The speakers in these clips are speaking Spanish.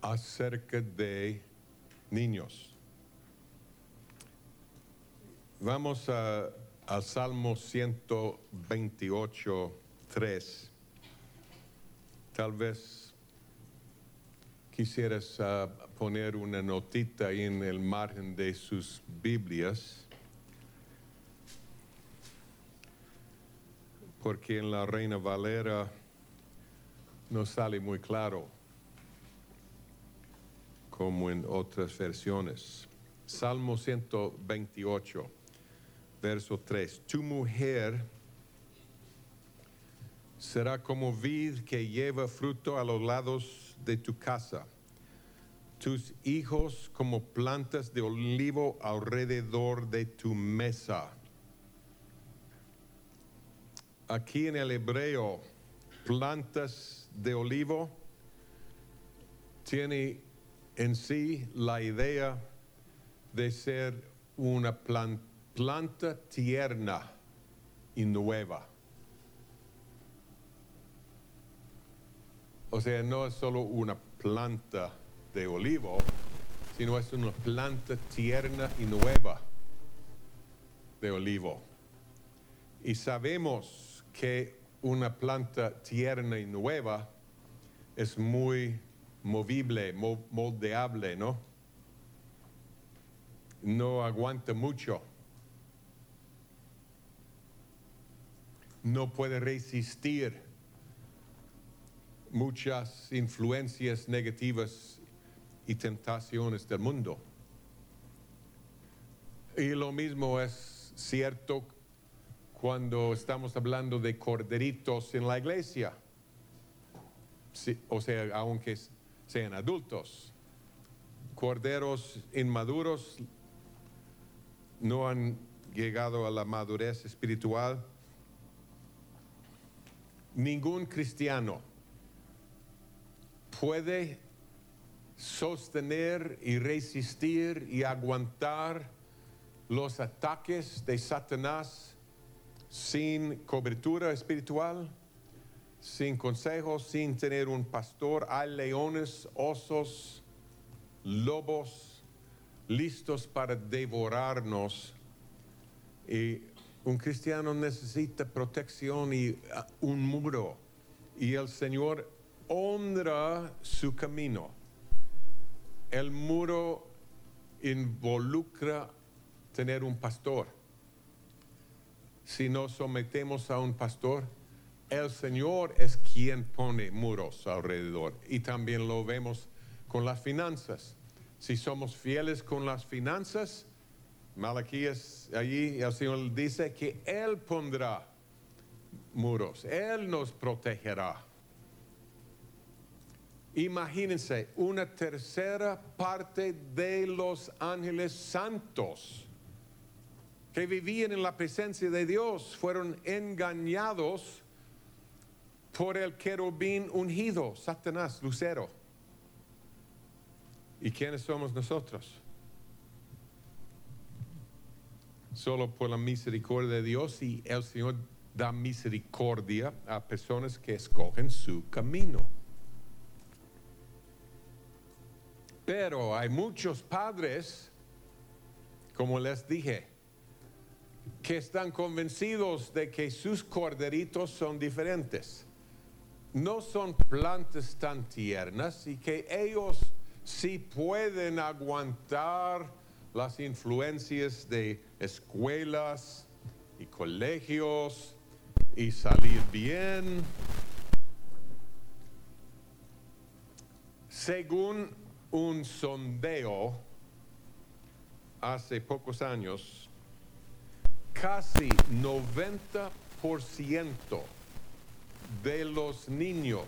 acerca de niños. Vamos a, al Salmo 128, 3. Tal vez quisieras ah, poner una notita en el margen de sus Biblias. Porque en la Reina Valera no sale muy claro como en otras versiones. Salmo 128, verso 3. Tu mujer será como vid que lleva fruto a los lados de tu casa. Tus hijos como plantas de olivo alrededor de tu mesa. Aquí en el hebreo, plantas de olivo tiene en sí la idea de ser una plan- planta tierna y nueva. O sea, no es solo una planta de olivo, sino es una planta tierna y nueva de olivo. Y sabemos que una planta tierna y nueva es muy movible, mo- moldeable, ¿no? No aguanta mucho. No puede resistir muchas influencias negativas y tentaciones del mundo. Y lo mismo es cierto cuando estamos hablando de corderitos en la iglesia. O sea, aunque sean adultos. Corderos inmaduros no han llegado a la madurez espiritual. Ningún cristiano puede sostener y resistir y aguantar los ataques de Satanás sin cobertura espiritual, sin consejos, sin tener un pastor. Hay leones, osos, lobos listos para devorarnos. Y un cristiano necesita protección y ah, un muro. Y el Señor honra su camino. El muro involucra tener un pastor. Si nos sometemos a un pastor, el Señor es quien pone muros alrededor. Y también lo vemos con las finanzas. Si somos fieles con las finanzas, Malaquías allí el Señor dice que Él pondrá muros, Él nos protegerá. Imagínense, una tercera parte de los ángeles santos que vivían en la presencia de Dios fueron engañados por el querubín ungido, Satanás, Lucero. ¿Y quiénes somos nosotros? Solo por la misericordia de Dios y el Señor da misericordia a personas que escogen su camino. Pero hay muchos padres, como les dije, que están convencidos de que sus corderitos son diferentes. No son plantas tan tiernas y que ellos sí pueden aguantar las influencias de escuelas y colegios y salir bien. Según un sondeo hace pocos años, casi 90% de los niños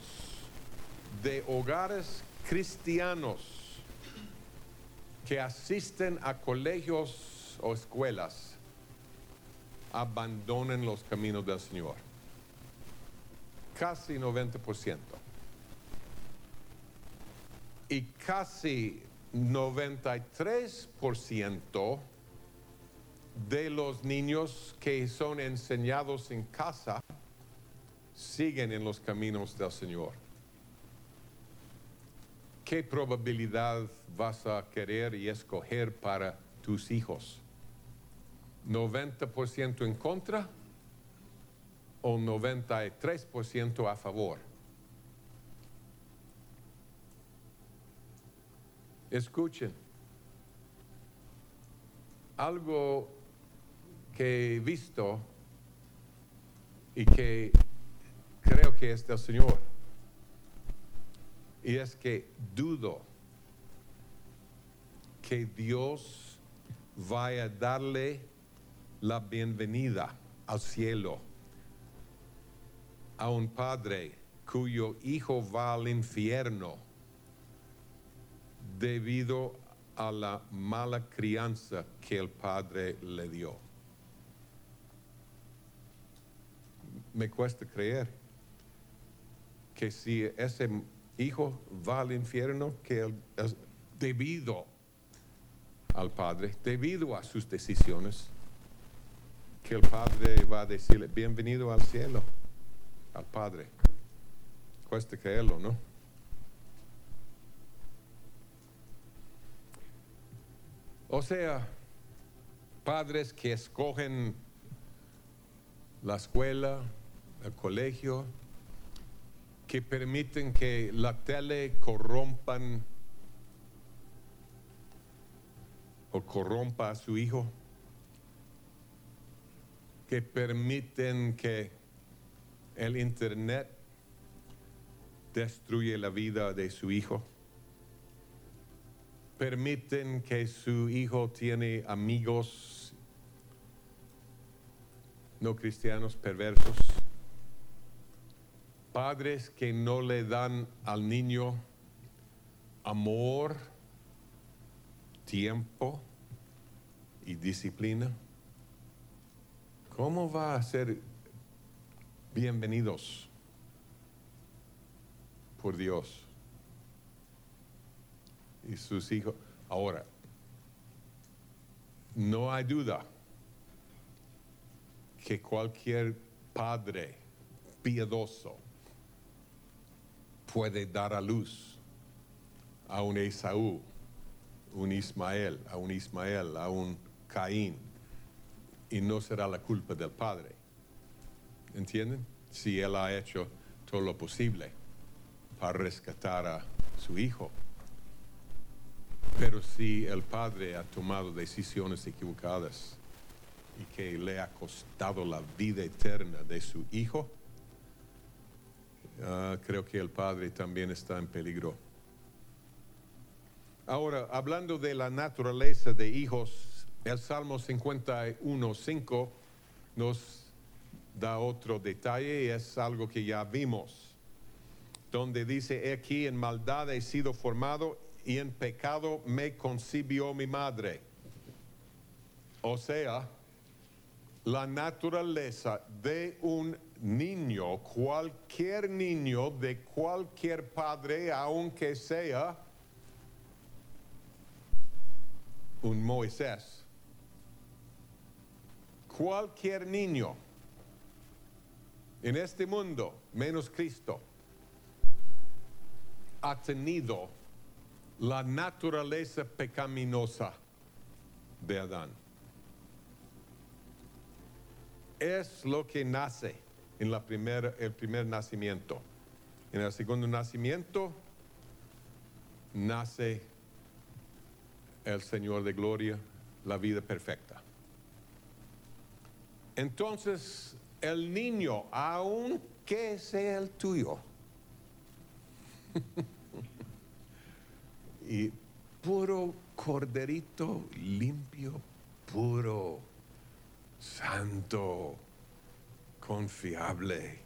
de hogares cristianos que asisten a colegios o escuelas abandonen los caminos del Señor. Casi 90%. Y casi 93% de los niños que son enseñados en casa siguen en los caminos del Señor. ¿qué probabilidad vas a querer y escoger para tus hijos? ¿90% en contra o 93% a favor? Escuchen, algo que he visto y que creo que es del Señor. Y es que dudo que Dios vaya a darle la bienvenida al cielo a un padre cuyo hijo va al infierno debido a la mala crianza que el padre le dio. Me cuesta creer que si ese hijo va al infierno, que debido al padre, debido a sus decisiones, que el padre va a decirle, bienvenido al cielo, al padre. Cuesta creerlo, ¿no? O sea, padres que escogen la escuela, el colegio, que permiten que la tele corrompan o corrompa a su hijo, que permiten que el internet destruye la vida de su hijo permiten que su hijo tiene amigos no cristianos perversos, padres que no le dan al niño amor, tiempo y disciplina. ¿Cómo va a ser bienvenidos por Dios? y sus hijos. Ahora, no hay duda que cualquier padre piadoso puede dar a luz a un Esaú, un Ismael, a un Ismael, a un Caín, y no será la culpa del padre. ¿Entienden? Si él ha hecho todo lo posible para rescatar a su hijo. Pero si el padre ha tomado decisiones equivocadas y que le ha costado la vida eterna de su hijo, ah, creo que el padre también está en peligro. Ahora, hablando de la naturaleza de hijos, el Salmo 51.5 nos da otro detalle y es algo que ya vimos, donde dice, aquí en maldad he sido formado y en pecado me concibió mi madre. O sea, la naturaleza de un niño, cualquier niño de cualquier padre, aunque sea un Moisés, cualquier niño en este mundo, menos Cristo, ha tenido la naturaleza pecaminosa de Adán. Es lo que nace en la el primer nacimiento. En el segundo nacimiento nace el Señor de Gloria, la vida perfecta. Entonces, el niño, aunque sea el tuyo, y puro corderito limpio, puro, santo, confiable.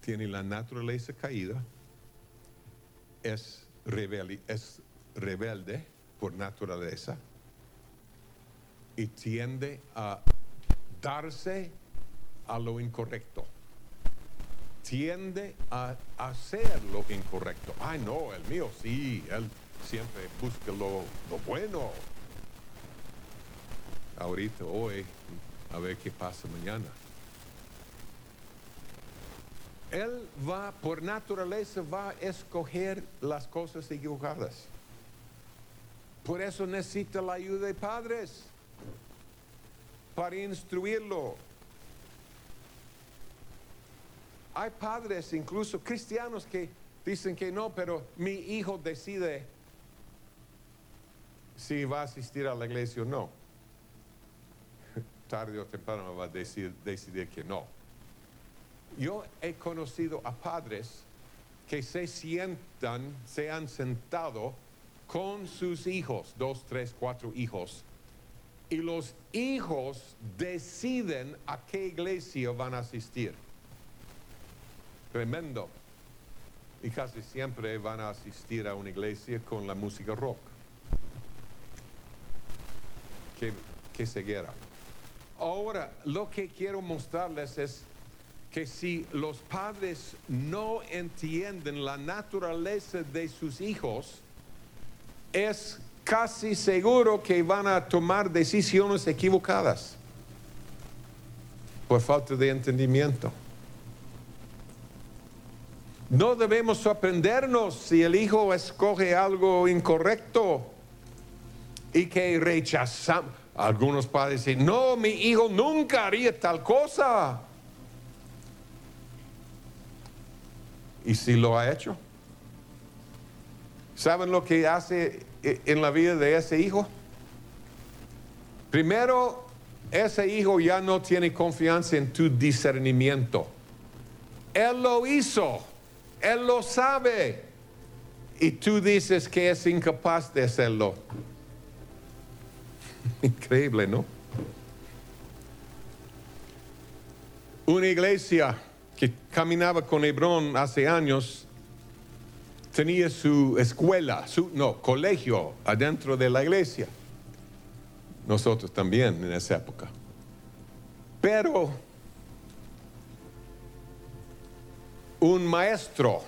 Tiene la naturaleza caída, es rebelde, es rebelde por naturaleza y tiende a darse a lo incorrecto tiende a hacer lo incorrecto. Ay, no, el mío sí, él siempre busca lo, bueno. Ahorita, hoy, a ver qué pasa mañana. Él va, por naturaleza, va a escoger las cosas equivocadas. Por eso necesita la ayuda de padres para instruirlo. Hay padres, incluso cristianos, que dicen que no, pero mi hijo decide si va a asistir a la iglesia o no. Tarde o temprano va a decidir, decidir que no. Yo he conocido a padres que se sientan, se han sentado con sus hijos, dos, tres, cuatro hijos, y los hijos deciden a qué iglesia van a asistir. Tremendo. Y casi siempre van a asistir a una iglesia con la música rock. Qué, qué ceguera. Ahora, lo que quiero mostrarles es que si los padres no entienden la naturaleza de sus hijos, es casi seguro que van a tomar decisiones equivocadas por falta de entendimiento. No debemos sorprendernos si el hijo escoge algo incorrecto y que rechazamos. Algunos padres dicen, no, mi hijo nunca haría tal cosa. ¿Y si lo ha hecho? ¿Saben lo que hace en la vida de ese hijo? Primero, ese hijo ya no tiene confianza en tu discernimiento. Él lo hizo, él lo sabe. Y tú dices que es incapaz de hacerlo. Increíble, ¿no? Una iglesia que caminaba con Hebrón hace años tenía su escuela, su no, colegio adentro de la iglesia. Nosotros también en esa época. Pero un maestro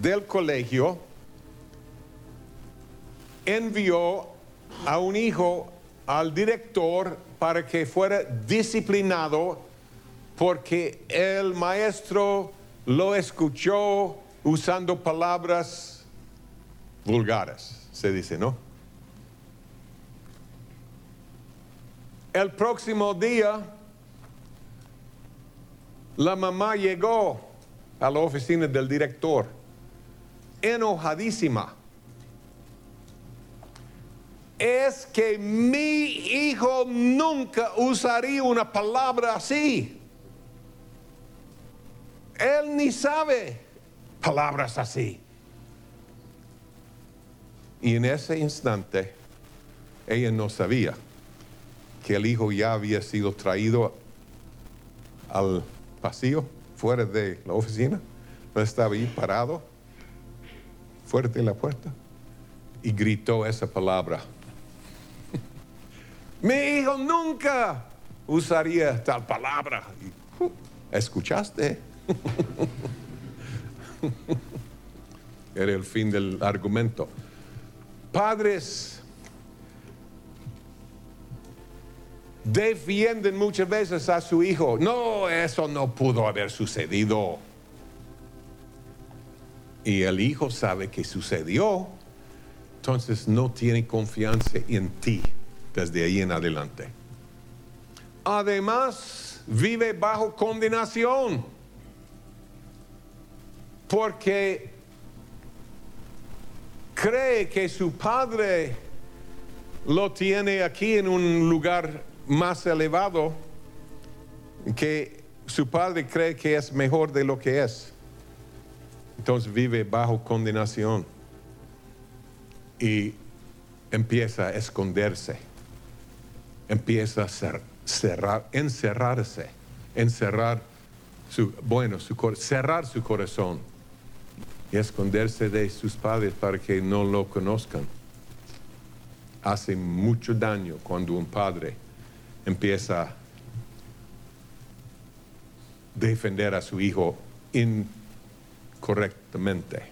del colegio envió a un hijo al director para que fuera disciplinado porque el maestro lo escuchó usando palabras vulgares, se dice, ¿no? El próximo día, la mamá llegó a la oficina del director, enojadísima es que mi hijo nunca usaría una palabra así. Él ni sabe palabras así. Y en ese instante, ella no sabía que el hijo ya había sido traído al pasillo, fuera de la oficina. Estaba ahí parado, fuera de la puerta, y gritó esa palabra. Mi hijo nunca usaría tal palabra. ¿Escuchaste? Era el fin del argumento. Padres defienden muchas veces a su hijo. No, eso no pudo haber sucedido. Y el hijo sabe que sucedió, entonces no tiene confianza en ti desde ahí en adelante. Además, vive bajo condenación, porque cree que su padre lo tiene aquí en un lugar más elevado, que su padre cree que es mejor de lo que es. Entonces vive bajo condenación y empieza a esconderse empieza a cerrar, encerrarse, encerrar su, bueno, su, cerrar su corazón y esconderse de sus padres para que no lo conozcan. Hace mucho daño cuando un padre empieza a defender a su hijo incorrectamente.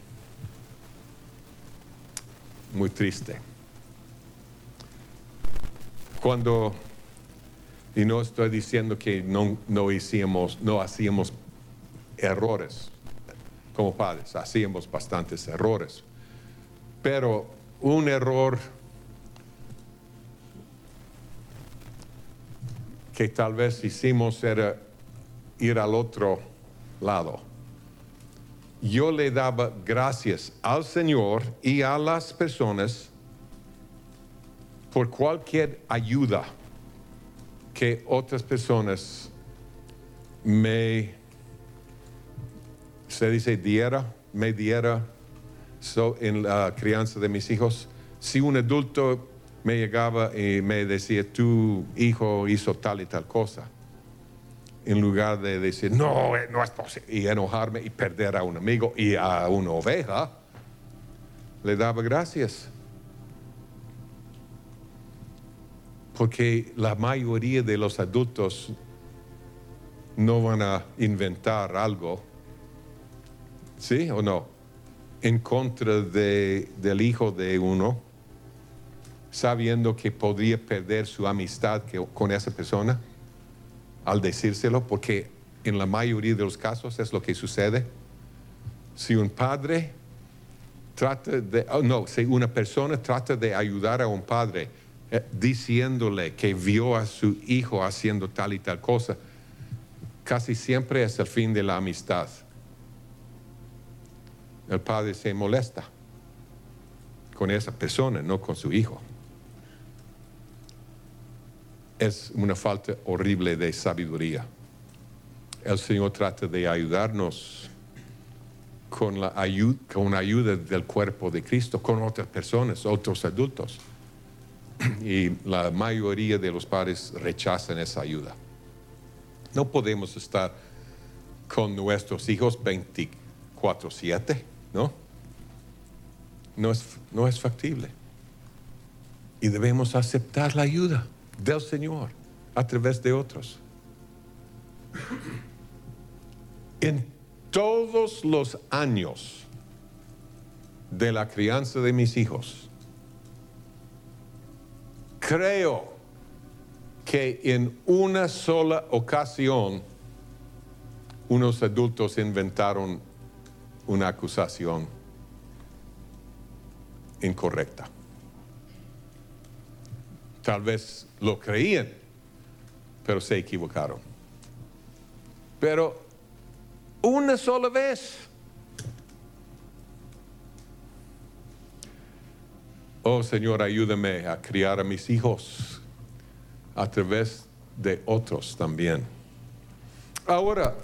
Muy triste. Cuando, y no estoy diciendo que no, no hicimos, no hacíamos errores como padres, hacíamos bastantes errores. Pero un error que tal vez hicimos era ir al otro lado. Yo le daba gracias al Señor y a las personas por cualquier ayuda que otras personas me, se dice, diera, me diera en la crianza de mis hijos. Si un adulto me llegaba y me decía, tu hijo hizo tal y tal cosa, en lugar de decir, no, eh, no es posible, y enojarme y perder a un amigo y a una oveja, le daba gracias. Porque la mayoría de los adultos no van a inventar algo, ¿sí o no? En contra de, del hijo de uno, sabiendo que podría perder su amistad con esa persona al decírselo, porque en la mayoría de los casos es lo que sucede. Si un padre trata de, oh, no, si una persona trata de ayudar a un padre diciéndole que vio a su hijo haciendo tal y tal cosa, casi siempre es el fin de la amistad. El padre se molesta con esa persona, no con su hijo. Es una falta horrible de sabiduría. El Señor trata de ayudarnos con la ayuda, ayuda del cuerpo de Cristo, con otras personas, otros adultos. Y la mayoría de los padres rechazan esa ayuda. No podemos estar con nuestros hijos 24/7, ¿no? No es, no es factible. Y debemos aceptar la ayuda del Señor a través de otros. En todos los años de la crianza de mis hijos, creo que en una sola ocasión unos adultos inventaron una acusación incorrecta. Tal vez lo creían, pero se equivocaron. Pero una sola vez. Oh Señor, ayúdame a criar a mis hijos a través de otros también. Ahora,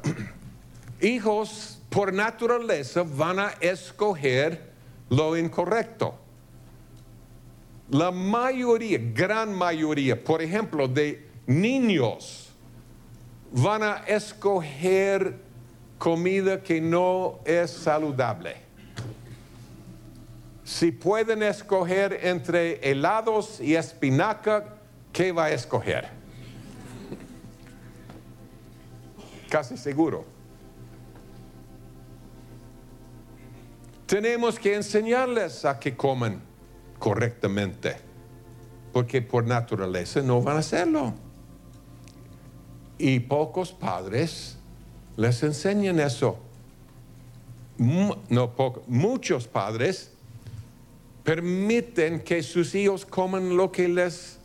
hijos por naturaleza van a escoger lo incorrecto. La mayoría, gran mayoría, por ejemplo, de niños van a escoger comida que no es saludable. Si pueden escoger entre helados y espinaca, ¿qué va a escoger? Casi seguro. Tenemos que enseñarles a que coman correctamente, porque por naturaleza no van a hacerlo. Y pocos padres les enseñan eso. No muchos padres permiten que sus hijos coman lo que les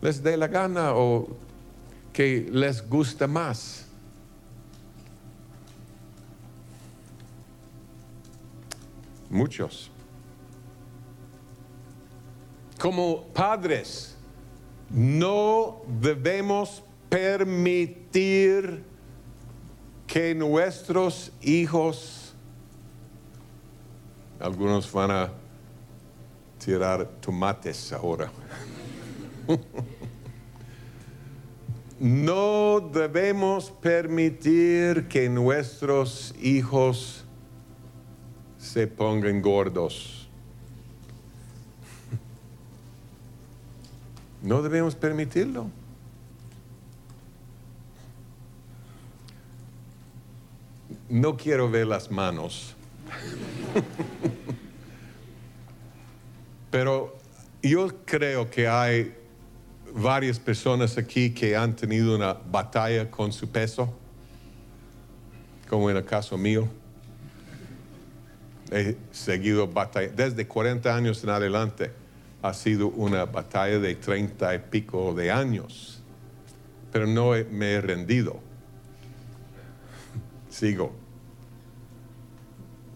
les dé la gana o que les gusta más. Muchos. Como padres, no debemos permitir que nuestros hijos, algunos van a tirar tomates ahora. No debemos permitir que nuestros hijos se pongan gordos. No debemos permitirlo. No quiero ver las manos. Pero yo creo que hay varias personas aquí que han tenido una batalla con su peso, como en el caso mío. He seguido batalla, desde 40 años en adelante ha sido una batalla de 30 y pico de años, pero no me he rendido. Sigo.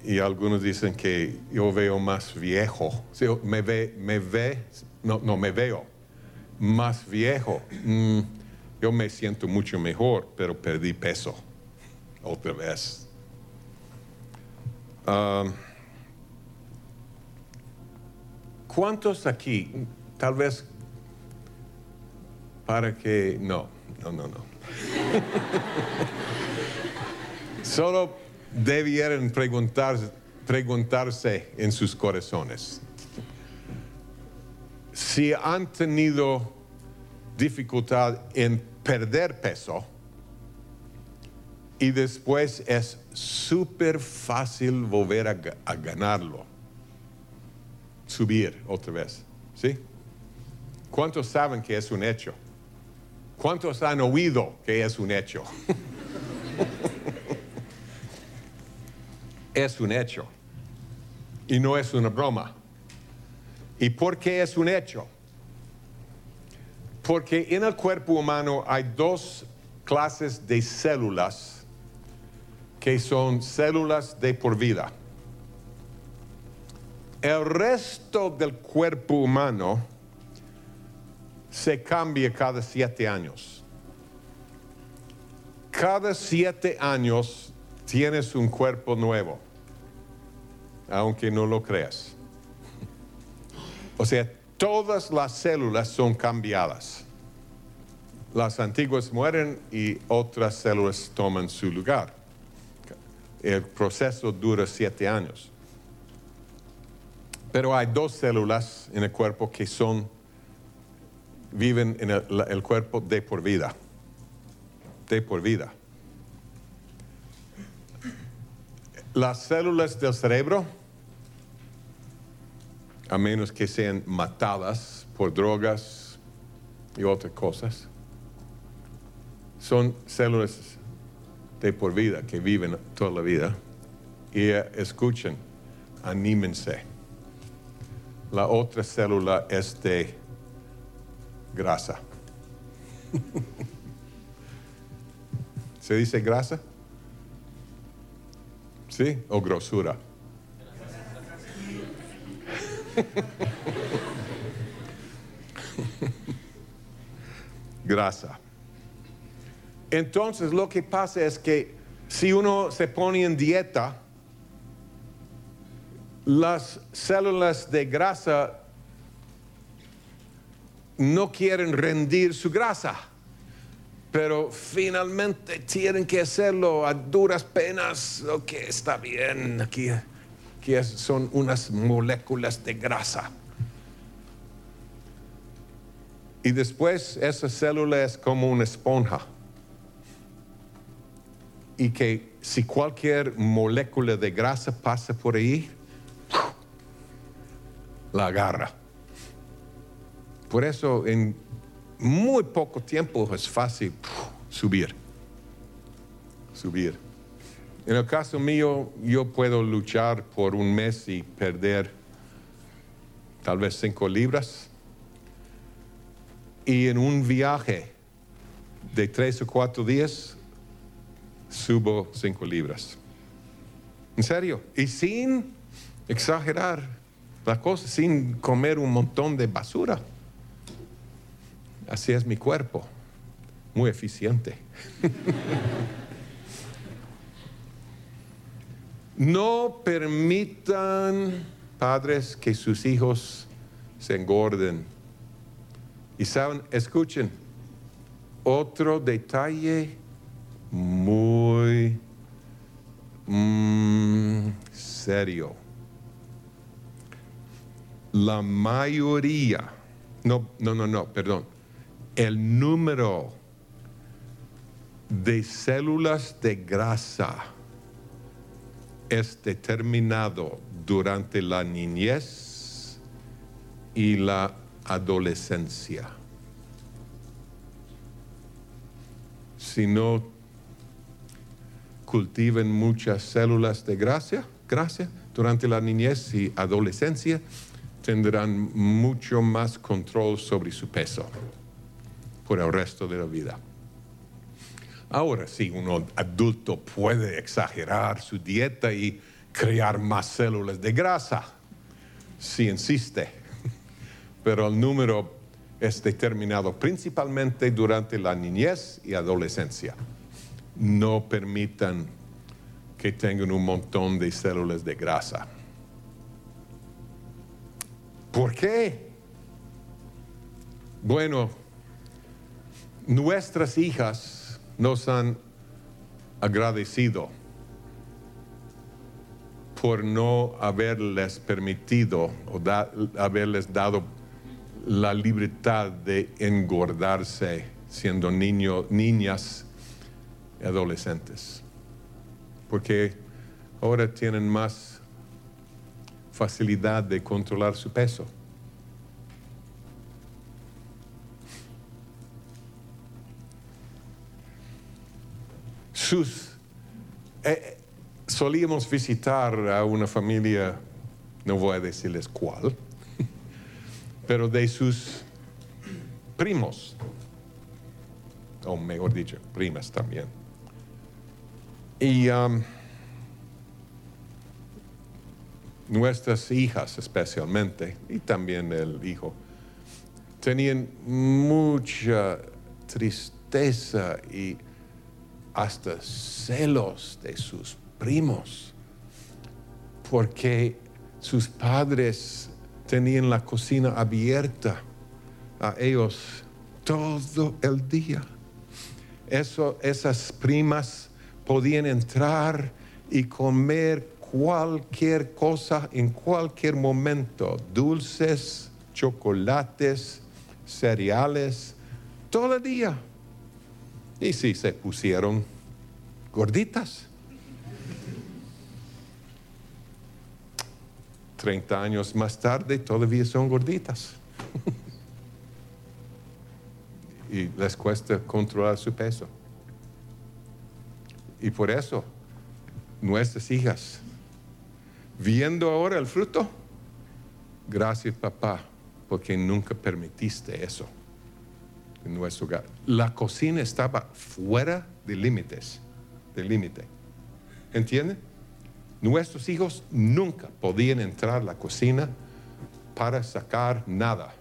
Y algunos dicen que yo veo más viejo. me ve, no, no me veo más viejo. Mm, yo me siento mucho mejor, pero perdí peso otra vez. ¿Cuántos aquí, tal vez para que, no, no, no, no. Solo debieran preguntarse en sus corazones si han tenido dificultad en perder peso y después es súper fácil volver a, ganarlo, subir otra vez, ¿sí? ¿Cuántos saben que es un hecho? ¿Cuántos han oído que es un hecho? es un hecho y no es una broma. ¿Y por qué es un hecho? Porque en el cuerpo humano hay dos clases de células que son células de por vida. El resto del cuerpo humano se cambia cada siete años. Cada siete años tienes un cuerpo nuevo, aunque no lo creas. O sea, todas las células son cambiadas. Las antiguas mueren y otras células toman su lugar. El proceso dura siete años. Pero hay dos células en el cuerpo que son, viven en el, el cuerpo de por vida. De por vida. Las células del cerebro a menos que sean matadas por drogas y otras cosas. Son células de por vida que viven toda la vida y escuchen, anímense. La otra célula es de grasa. ¿Se dice grasa? ¿Sí? ¿O grosura? Grasa. Entonces lo que pasa es que si uno se pone en dieta, las células de grasa no quieren rendir su grasa, pero finalmente tienen que hacerlo a duras penas. Ok, está bien, aquí que son unas moléculas de grasa. Y después esa célula es como una esponja. Y que si cualquier molécula de grasa pasa por ahí, la agarra. Por eso en muy poco tiempo es fácil subir. Subir. En el caso mío, yo puedo luchar por un mes y perder tal vez cinco libras. Y en un viaje de tres o cuatro días, subo cinco libras. En serio. Y sin exagerar la cosa, sin comer un montón de basura. Así es mi cuerpo. Muy eficiente. No permitan, padres, que sus hijos se engorden. Y saben, escuchen, otro detalle muy mm, serio. La mayoría, no, no, no, no, perdón, el número de células de grasa es determinado durante la niñez y la adolescencia. cultiven muchas células de gracia, gracia durante la niñez y adolescencia, tendrán mucho más control sobre su peso por el resto de la vida. Ahora, si uno adulto puede exagerar su dieta y crear más células de grasa, si insiste, pero el número es determinado principalmente durante la niñez y adolescencia. No permitan que tengan un montón de células de grasa. ¿Por qué? Bueno, nuestras hijas nos han agradecido por no haberles permitido o haberles dado la libertad de engordarse siendo niños, niñas y adolescentes. Porque ahora tienen más facilidad de controlar su peso. Sus, eh, solíamos visitar a una familia, no voy a decirles cuál, pero de sus primos, o mejor dicho, primas también. Y um, nuestras hijas especialmente, y también el hijo, tenían mucha tristeza y hasta celos de sus primos, porque sus padres tenían la cocina abierta a ellos todo el día. Esas primas podían entrar y comer cualquier cosa en cualquier momento, dulces, chocolates, cereales, todo el día. Y sí, se pusieron gorditas. 30 años más tarde todavía son gorditas. y les cuesta controlar su peso. Y por eso nuestras hijas, viendo ahora el fruto, gracias papá, porque nunca permitiste eso en nuestro hogar. La cocina estaba fuera de límites, de límite. ¿Entienden? Nuestros hijos nunca podían entrar a la cocina para sacar nada,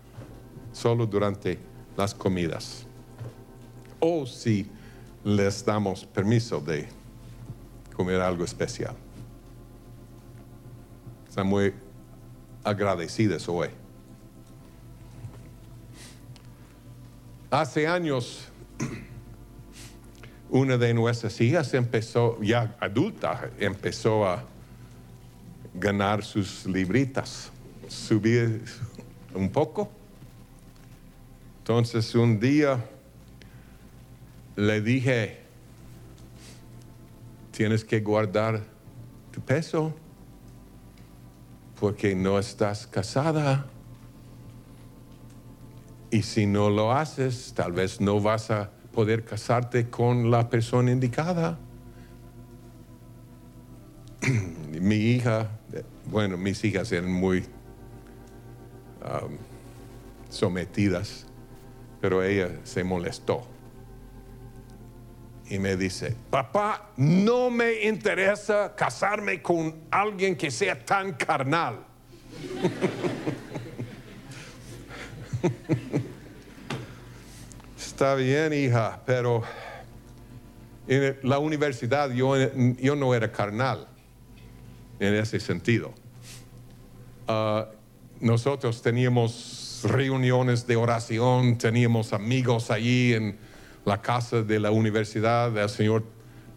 solo durante las comidas. O si les damos permiso de comer algo especial. Están muy agradecidas hoy. Hace años, una de nuestras hijas empezó, ya adulta, empezó a ganar sus libritas, subir un poco. Entonces un día le dije, tienes que guardar tu peso porque no estás casada. Y si no lo haces, tal vez no vas a poder casarte con la persona indicada. Mi hija, bueno, mis hijas eran muy um, sometidas, pero ella se molestó. Y me dice, papá, no me interesa casarme con alguien que sea tan carnal. Está bien, hija, pero en la universidad yo, yo no era carnal en ese sentido. Ah, nosotros teníamos reuniones de oración, teníamos amigos allí en la casa de la universidad. El Señor,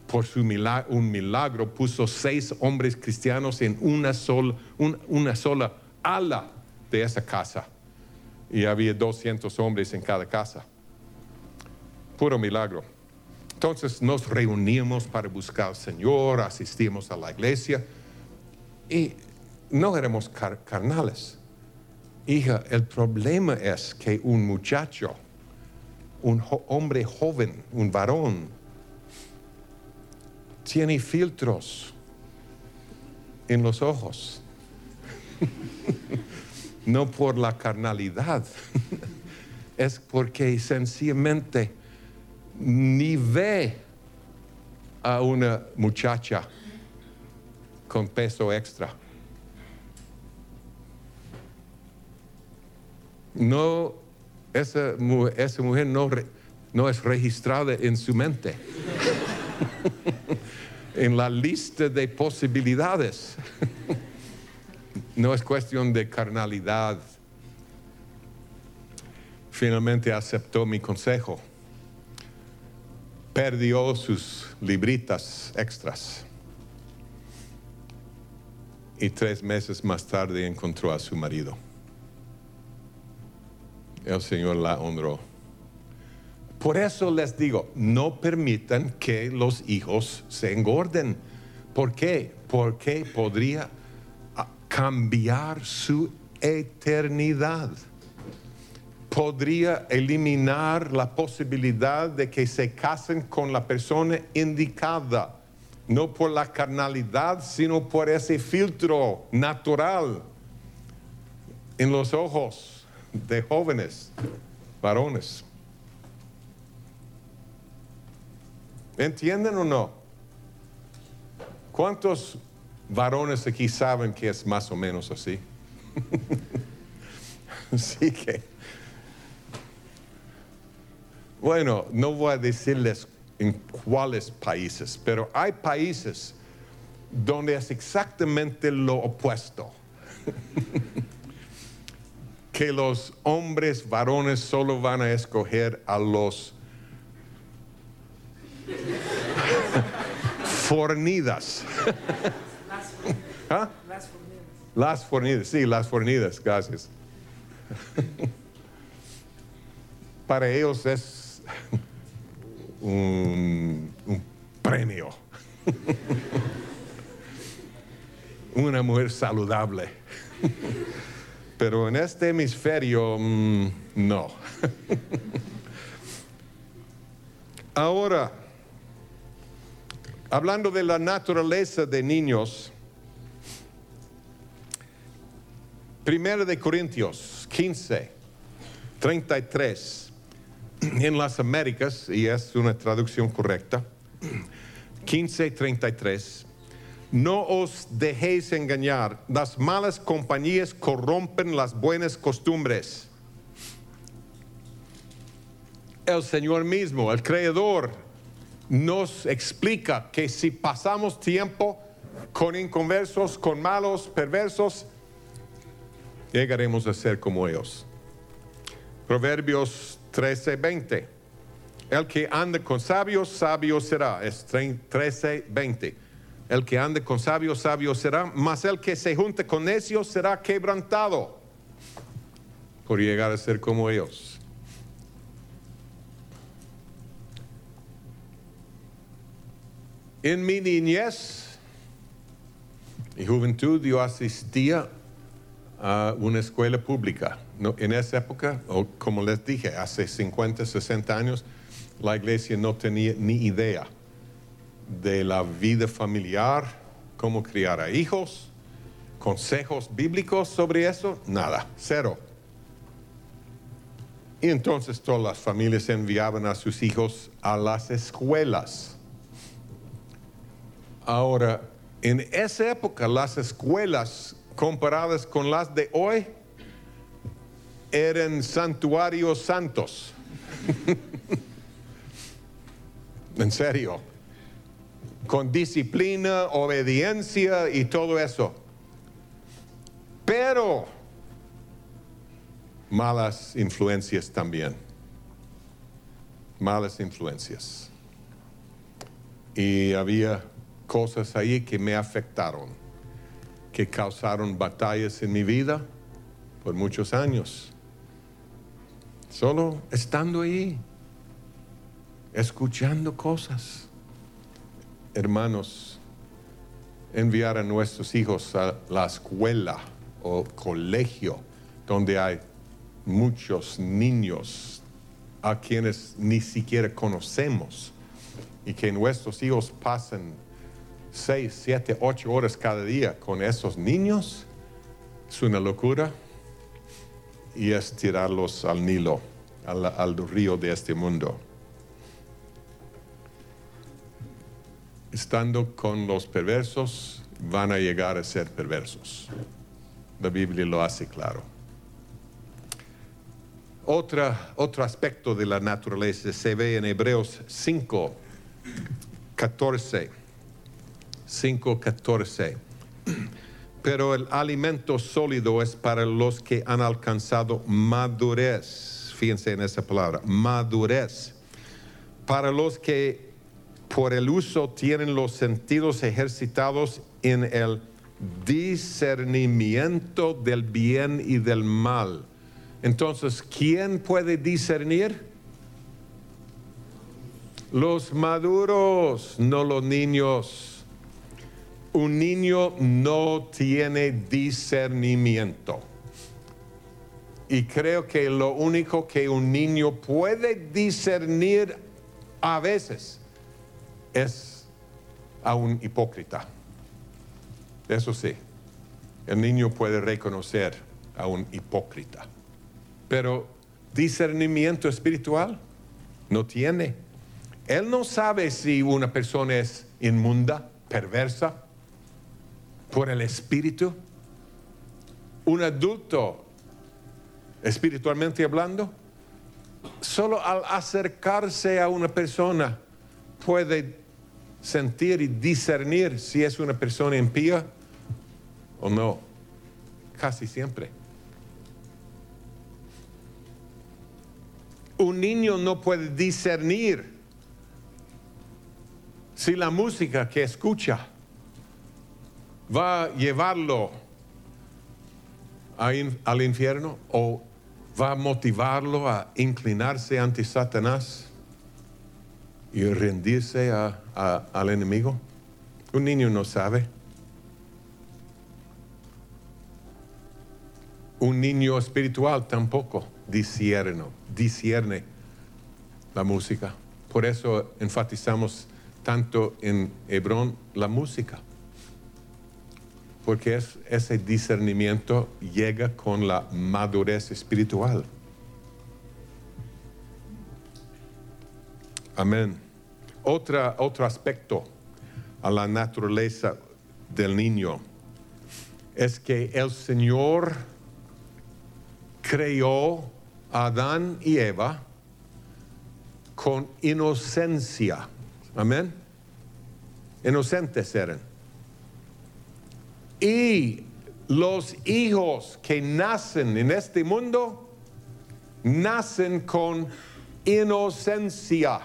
por su milagro, un milagro, puso seis hombres cristianos en una, una sola ala de esa casa. Y había 200 hombres en cada casa. Puro milagro. Entonces nos reuníamos para buscar al Señor, asistimos a la iglesia y no éramos carnales. Hija, el problema es que un muchacho, un hombre joven, un varón, tiene filtros en los ojos. no por la carnalidad, es porque sencillamente ni ve a una muchacha con peso extra. No, esa, esa mujer no, no es registrada en su mente, en la lista de posibilidades. No es cuestión de carnalidad. Finalmente aceptó mi consejo. Perdió sus libritas extras. Y tres meses más tarde encontró a su marido. El Señor la honró. Por eso les digo, no permitan que los hijos se engorden. ¿Por qué? Porque podría cambiar su eternidad. Podría eliminar la posibilidad de que se casen con la persona indicada, no por la carnalidad, sino por ese filtro natural en los ojos de jóvenes, varones. ¿Entienden o no? ¿Cuántos varones aquí saben que es más o menos así? Así que, bueno, no voy a decirles en cuáles países, pero hay países donde es exactamente lo opuesto. que los hombres varones solo van a escoger a los fornidas. ¿Ah? Las fornidas, sí, las fornidas, gracias. Para ellos es un, premio. Una mujer saludable. Pero en este hemisferio, mm, no. Ahora, hablando de la naturaleza de niños, Primera de Corintios 15, 33, en las Américas, y es una traducción correcta, 15, 33, no os dejéis engañar, las malas compañías corrompen las buenas costumbres. El Señor mismo, el Creador, nos explica que si pasamos tiempo con inconversos, con malos, perversos, llegaremos a ser como ellos. Proverbios 13, 20. El que ande con sabios, sabio será. Es 13, 20. El que ande con sabios, sabio será. Mas el que se junte con necios será quebrantado por llegar a ser como ellos. En mi niñez y juventud yo asistía a una escuela pública. No, en esa época, o como les dije, hace 50, 60 años, la iglesia no tenía ni idea de la vida familiar, cómo criar a hijos, consejos bíblicos sobre eso, nada, cero. Y entonces todas las familias enviaban a sus hijos a las escuelas. Ahora, en esa época las escuelas comparadas con las de hoy eran santuarios santos. en serio. Con disciplina, obediencia y todo eso. Pero malas influencias también. Malas influencias. Y había cosas ahí que me afectaron que causaron batallas en mi vida por muchos años. Solo estando ahí, escuchando cosas. Hermanos, enviar a nuestros hijos a la escuela o colegio donde hay muchos niños a quienes ni siquiera conocemos y que nuestros hijos pasen seis, siete, ocho horas cada día con esos niños es una locura y es tirarlos al Nilo, al, río de este mundo. Estando con los perversos, van a llegar a ser perversos. La Biblia lo hace claro. Otra, otro aspecto de la naturaleza se ve en Hebreos 5, 14. 5, 14. Pero el alimento sólido es para los que han alcanzado madurez. Fíjense en esa palabra, madurez. Para los que por el uso tienen los sentidos ejercitados en el discernimiento del bien y del mal. Entonces, ¿quién puede discernir? Los maduros, no los niños. Un niño no tiene discernimiento. Y creo que lo único que un niño puede discernir a veces es a un hipócrita. Eso sí, el niño puede reconocer a un hipócrita. Pero discernimiento espiritual no tiene. Él no sabe si una persona es inmunda, perversa, por el espíritu. Un adulto, espiritualmente hablando, solo al acercarse a una persona puede sentir y discernir si es una persona impía o no. Casi siempre. Un niño no puede discernir si la música que escucha va a llevarlo al infierno o va a motivarlo a inclinarse ante Satanás y rendirse al enemigo. Un niño no sabe. Un niño espiritual tampoco discierne, discierne la música. Por eso enfatizamos tanto en Hebrón la música. Porque ese discernimiento llega con la madurez espiritual. Amén. Otro aspecto a la naturaleza del niño es que el Señor creó a Adán y Eva con inocencia. Amén. Inocentes eran. Y los hijos que nacen en este mundo nacen con inocencia.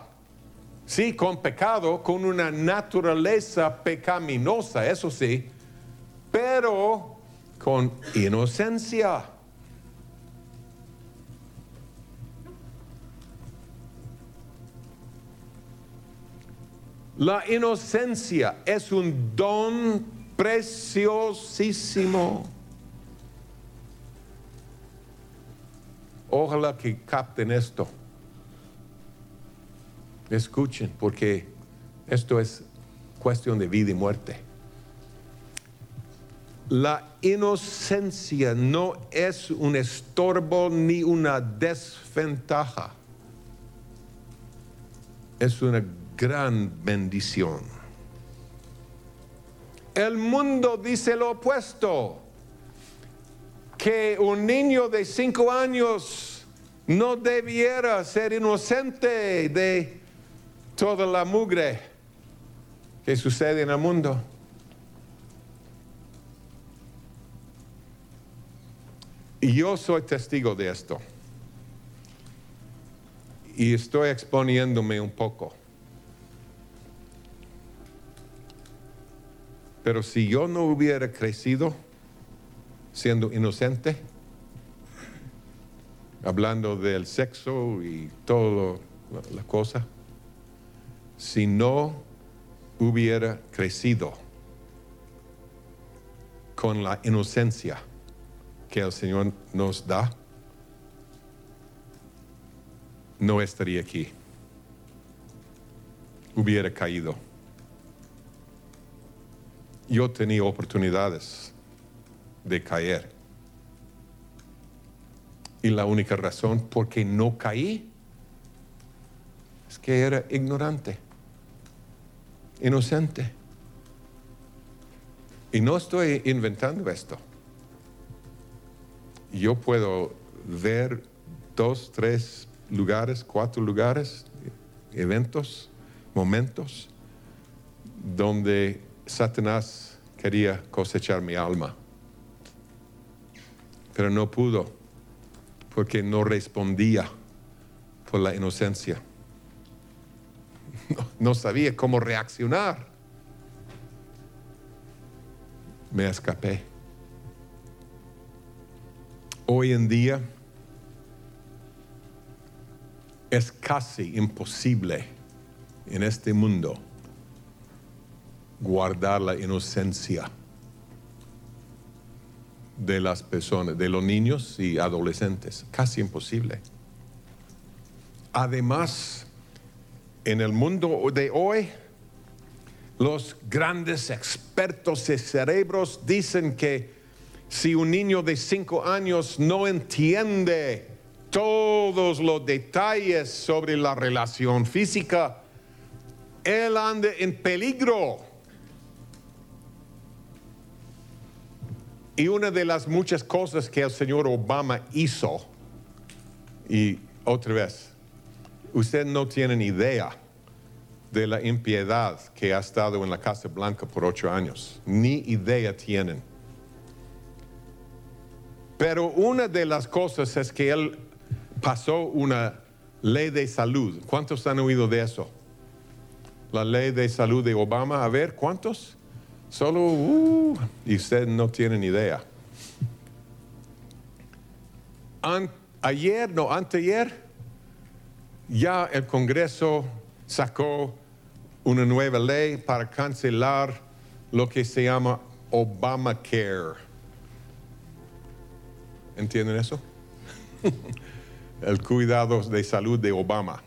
Sí, con pecado, con una naturaleza pecaminosa, eso sí, pero con inocencia. La inocencia es un don preciosísimo. Ojalá que capten esto. Escuchen, porque esto es cuestión de vida y muerte. La inocencia no es un estorbo ni una desventaja. Es una gran bendición. El mundo dice lo opuesto, que un niño de cinco años no debiera ser inocente de toda la mugre que sucede en el mundo. Y yo soy testigo de esto. Y estoy exponiéndome un poco. Pero si yo no hubiera crecido siendo inocente, hablando del sexo y todo la cosa, si no hubiera crecido con la inocencia que el Señor nos da, no estaría aquí. Hubiera caído. Yo tenía oportunidades de caer. Y la única razón por qué no caí es que era ignorante, inocente. Y no estoy inventando esto. Yo puedo ver dos, tres lugares, cuatro lugares, eventos, momentos, donde Satanás quería cosechar mi alma. Pero no pudo, porque no respondía por la inocencia. No, sabía cómo reaccionar. Me escapé. Hoy en día es casi imposible en este mundo guardar la inocencia de las personas, de los niños y adolescentes. Casi imposible. Además, en el mundo de hoy, los grandes expertos de cerebros dicen que si un niño de cinco años no entiende todos los detalles sobre la relación física, él anda en peligro. Y una de las muchas cosas que el señor Obama hizo, y otra vez, usted no tiene ni idea de la impiedad que ha estado en la Casa Blanca por ocho años, ni idea tienen. Pero una de las cosas es que él pasó una ley de salud. ¿Cuántos han oído de eso? La ley de salud de Obama. A ver, ¿cuántos? Solo, uh, y usted no tiene ni idea. ayer, no, anteayer, ya el Congreso sacó una nueva ley para cancelar lo que se llama Obamacare. ¿Entienden eso? el cuidado de salud de Obama.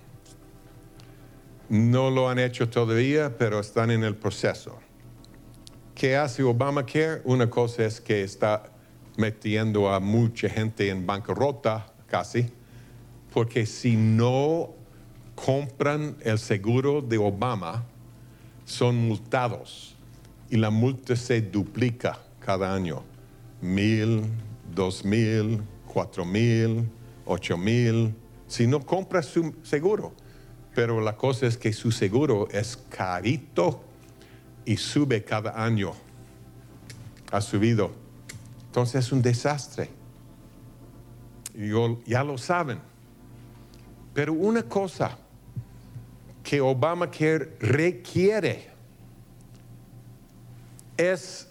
No lo han hecho todavía, pero están en el proceso. ¿Qué hace Obamacare? Una cosa es que está metiendo a mucha gente en bancarrota casi, porque si no compran el seguro de Obama, son multados y la multa se duplica cada año. Mil, dos mil, cuatro mil, 8 mil, si no compra su seguro. Pero la cosa es que su seguro es carito y sube cada año. Ha subido. Entonces es un desastre. Y ya lo saben. Pero una cosa que Obamacare requiere es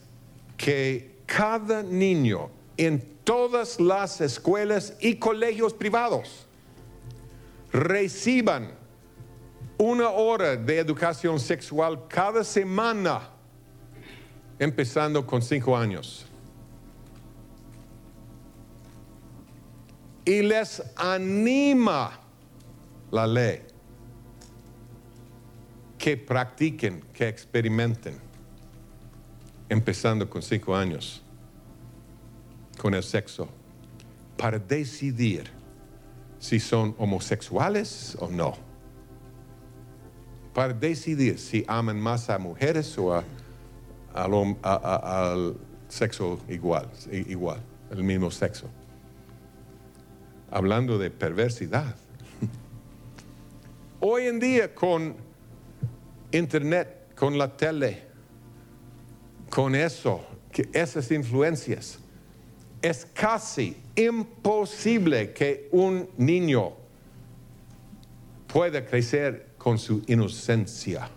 que cada niño en todas las escuelas y colegios privados reciban una hora de educación sexual cada semana, empezando con cinco años. Y les anima la ley que practiquen, que experimenten, empezando con cinco años con el sexo para decidir si son homosexuales o no. Para decidir si aman más a mujeres o al sexo igual, igual, el mismo sexo. Hablando de perversidad. Hoy en día con internet, con la tele, con eso, esas influencias, es casi imposible que un niño pueda crecer con su inocencia.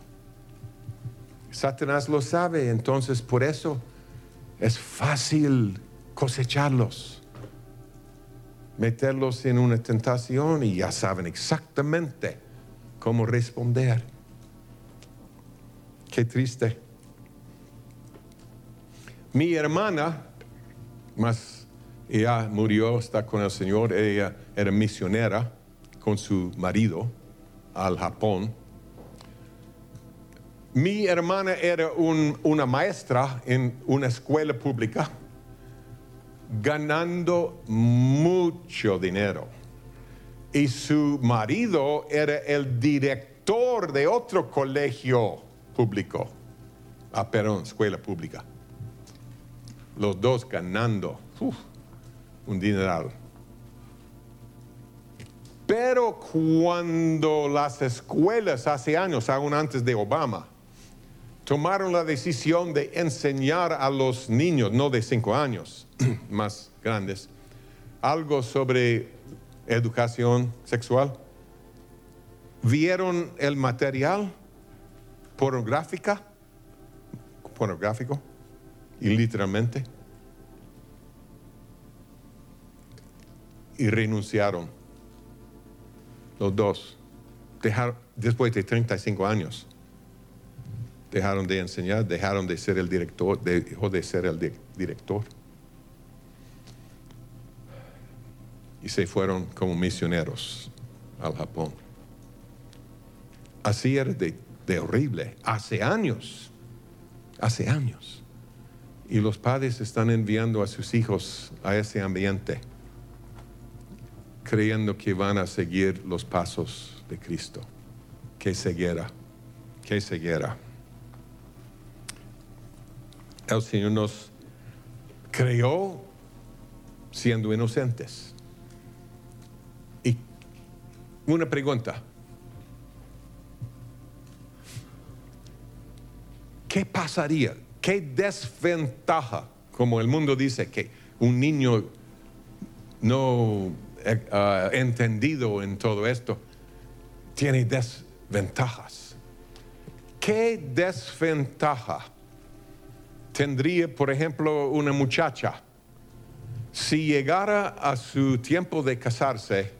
Satanás lo sabe, entonces por eso es fácil cosecharlos, meterlos en una tentación y ya saben exactamente cómo responder. Qué triste. Mi hermana, más ella murió, está con el Señor. Ella era misionera con su marido al Japón. Mi hermana era un- una maestra en una escuela pública ganando mucho dinero. Y su marido era el director de otro colegio público. Ah, perdón, escuela pública. Los dos ganando un dineral. Pero cuando las escuelas hace años, aún antes de Obama, tomaron la decisión de enseñar a los niños, no de cinco años, más grandes, algo sobre educación sexual, vieron el material pornográfica, pornográfico, y literalmente, y renunciaron los dos, después de 35 años dejaron de enseñar, dejaron de ser el director, dejó de ser el di- director. Y se fueron como misioneros al Japón. Así era de, de horrible, hace años, hace años. Y los padres están enviando a sus hijos a ese ambiente, creyendo que van a seguir los pasos de Cristo. Qué ceguera, qué ceguera el Señor nos creó siendo inocentes. Y una pregunta. ¿Qué pasaría? ¿Qué desventaja, como el mundo dice, que un niño no eh, ah, entendido en todo esto tiene desventajas? ¿Qué desventaja? tendría, por ejemplo, una muchacha, si llegara a su tiempo de casarse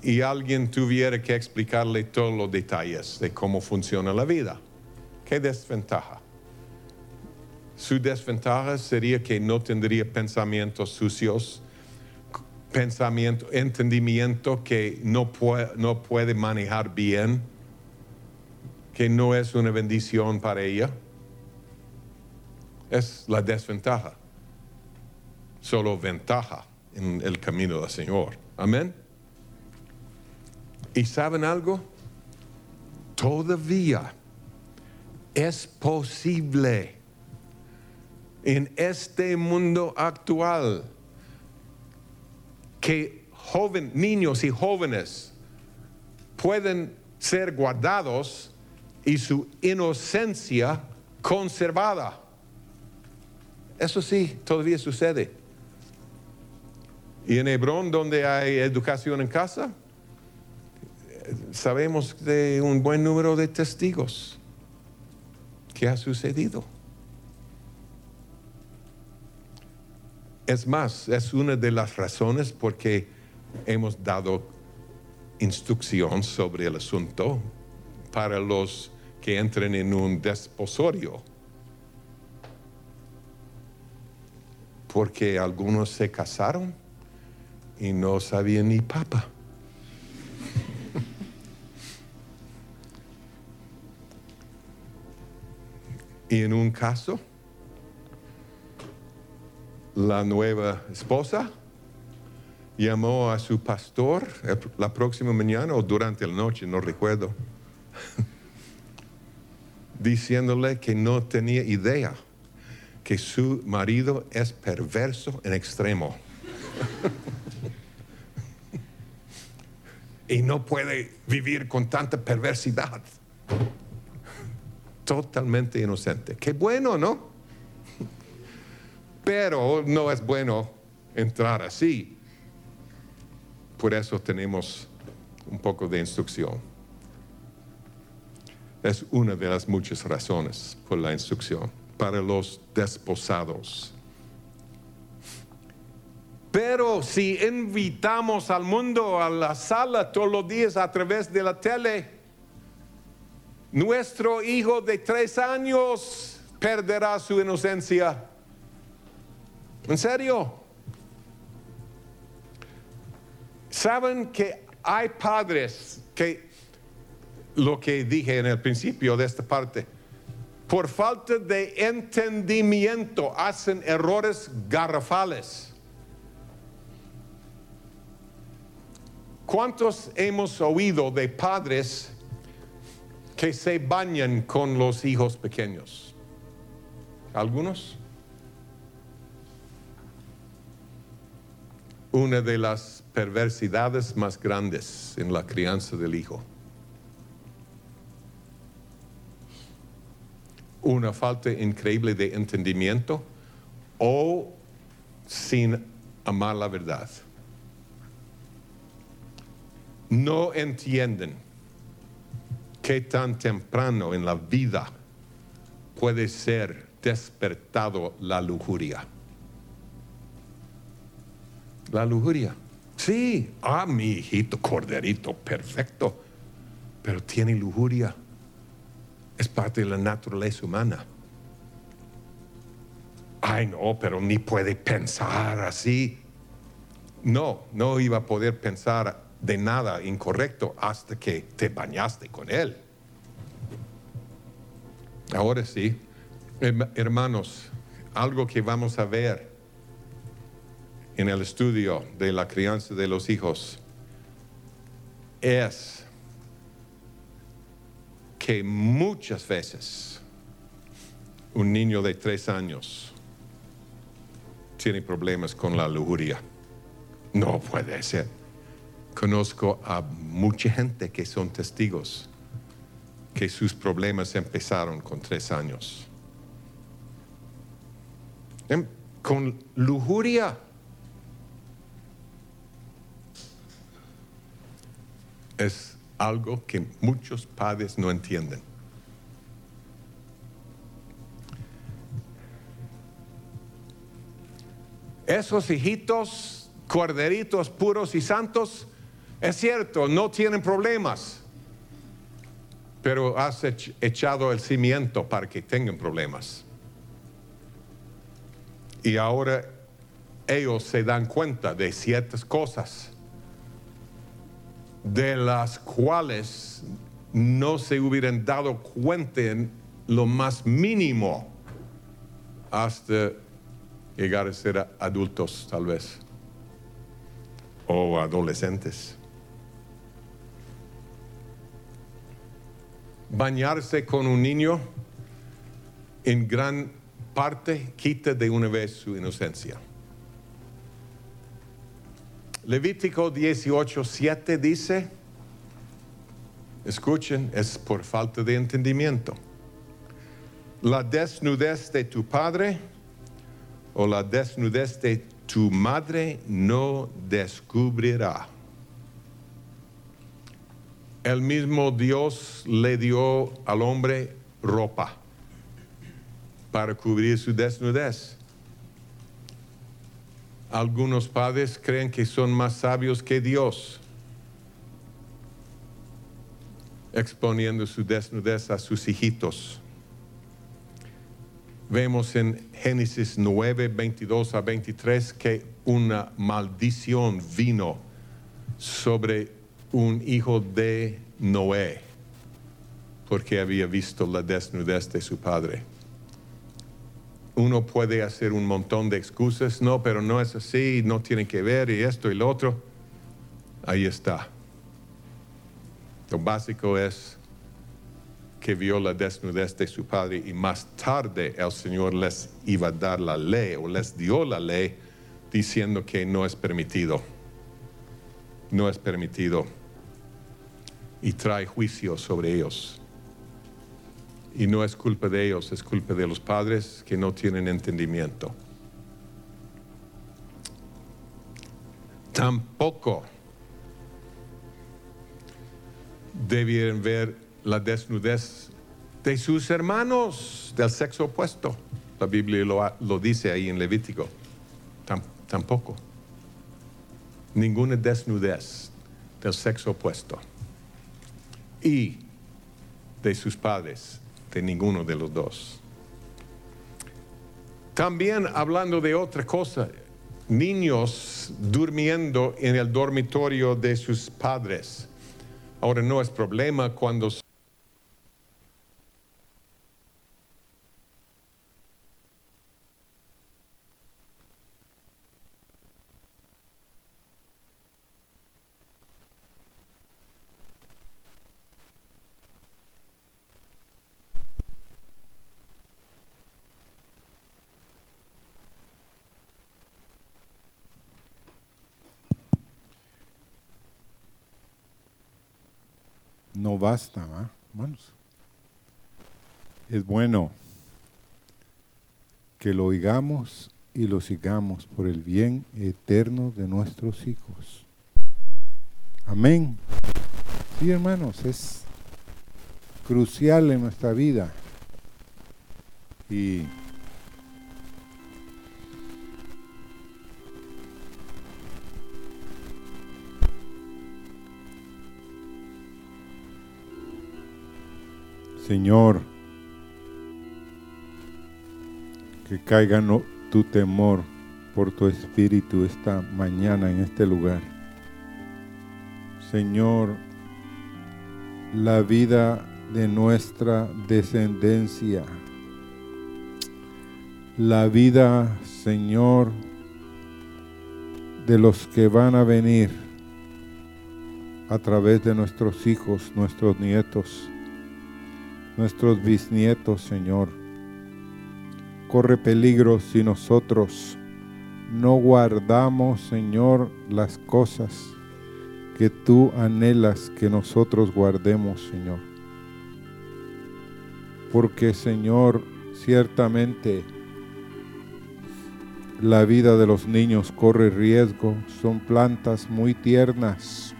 y alguien tuviera que explicarle todos los detalles de cómo funciona la vida, ¿qué desventaja? Su desventaja sería que no tendría pensamientos sucios, pensamiento, entendimiento que no puede, no puede manejar bien, que no es una bendición para ella es la desventaja. Solo ventaja en el camino del Señor. Amén. ¿Y saben algo? Todavía es posible en este mundo actual que niños y jóvenes pueden ser guardados y su inocencia conservada. Eso sí, todavía sucede. Y en Hebrón, donde hay educación en casa, sabemos de un buen número de testigos que ha sucedido. Es más, es una de las razones por que hemos dado instrucción sobre el asunto para los que entren en un desposorio. porque algunos se casaron y no sabían ni papa. y en un caso, la nueva esposa llamó a su pastor el- la próxima mañana o durante la noche, no recuerdo, diciéndole que no tenía idea que su marido es perverso en extremo. y no puede vivir con tanta perversidad. Totalmente inocente. Qué bueno, ¿no? Pero no es bueno entrar así. Por eso tenemos un poco de instrucción. Es una de las muchas razones por la instrucción para los desposados. Pero si invitamos al mundo a la sala todos los días a través de la tele, nuestro hijo de tres años perderá su inocencia. ¿En serio? ¿Saben que hay padres que lo que dije en el principio de esta parte. Por falta de entendimiento hacen errores garrafales. ¿Cuántos hemos oído de padres que se bañan con los hijos pequeños? ¿Algunos? Una de las perversidades más grandes en la crianza del hijo. Una falta increíble de entendimiento o sin amar la verdad. No entienden que tan temprano en la vida puede ser despertado la lujuria. La lujuria. Sí, ah, mi hijito, corderito, perfecto, pero tiene lujuria. Es parte de la naturaleza humana. Ay, no, pero ni puede pensar así. No, no iba a poder pensar de nada incorrecto hasta que te bañaste con él. Ahora sí, hermanos, algo que vamos a ver en el estudio de la crianza de los hijos es que muchas veces un niño de tres años tiene problemas con la lujuria. No puede ser. Conozco a mucha gente que son testigos que sus problemas empezaron con tres años. Em, con lujuria es algo que muchos padres no entienden. Esos hijitos, corderitos puros y santos, es cierto, no tienen problemas, pero has echado el cimiento para que tengan problemas. Y ahora ellos se dan cuenta de ciertas cosas de las cuales no se hubieran dado cuenta en lo más mínimo hasta llegar a ser adultos tal vez o adolescentes. Bañarse con un niño en gran parte quita de una vez su inocencia. Levítico 18, 7 dice, escuchen, es por falta de entendimiento. La desnudez de tu padre o la desnudez de tu madre no descubrirá. El mismo Dios le dio al hombre ropa para cubrir su desnudez. Algunos padres creen que son más sabios que Dios, exponiendo su desnudez a sus hijitos. Vemos en Génesis 9, 22 a 23 que una maldición vino sobre un hijo de Noé porque había visto la desnudez de su padre uno puede hacer un montón de excusas, no, pero no es así, no tiene que ver y esto y lo otro. Ahí está. Lo básico es que vio la desnudez de su padre y más tarde el Señor les iba a dar la ley o les dio la ley diciendo que no es permitido. No es permitido. Y trae juicio sobre ellos. Y no es culpa de ellos, es culpa de los padres que no tienen entendimiento. Tampoco debieron ver la desnudez de sus hermanos del sexo opuesto. La Biblia lo, dice ahí en Levítico. tampoco. Ninguna desnudez del sexo opuesto. Y de sus padres de ninguno de los dos. También hablando de otra cosa, niños durmiendo en el dormitorio de sus padres. Ahora no es problema cuando no basta, ¿va? hermanos. Es bueno que lo oigamos y lo sigamos por el bien eterno de nuestros hijos. Amén. Sí, hermanos, es crucial en nuestra vida. Y Señor, que caiga tu temor por tu espíritu esta mañana en este lugar. Señor, la vida de nuestra descendencia, la vida, Señor, de los que van a venir a través de nuestros hijos, nuestros nietos, nuestros bisnietos, Señor. Corre peligro si nosotros no guardamos, Señor, las cosas que tú anhelas que nosotros guardemos, Señor. Porque, Señor, ciertamente la vida de los niños corre riesgo, son plantas muy tiernas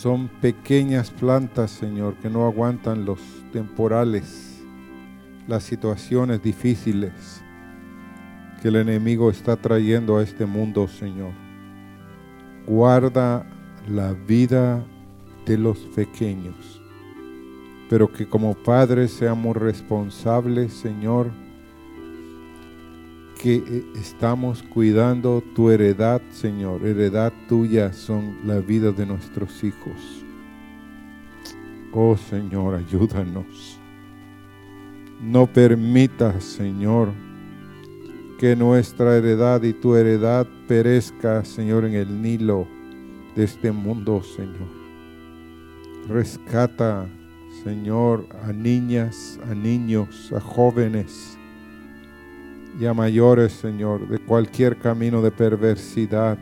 son pequeñas plantas, Señor, que no aguantan los temporales, las situaciones difíciles que el enemigo está trayendo a este mundo, Señor. Guarda la vida de los pequeños, pero que como padres seamos responsables, Señor, eh, estamos cuidando tu heredad, Señor. Heredad tuya son la vida de nuestros hijos. Oh Señor, ayúdanos. No permitas, Señor, que nuestra heredad y tu heredad perezca, Señor, en el Nilo de este mundo, Señor. Rescata, Señor, a niñas, a niños, a jóvenes y a mayores, Señor, de cualquier camino de perversidad.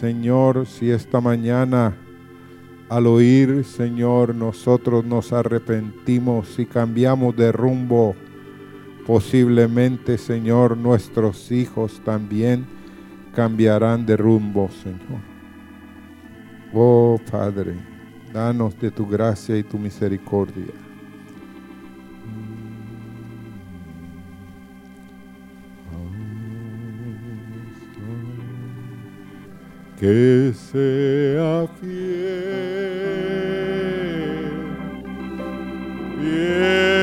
Señor, si esta mañana al oír, Señor, nosotros nos arrepentimos y cambiamos de rumbo, posiblemente, Señor, nuestros hijos también cambiarán de rumbo, Señor. Oh Padre, danos de tu gracia y tu misericordia. Que sea fiel, fiel,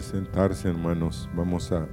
Sentarse, hermanos. Vamos a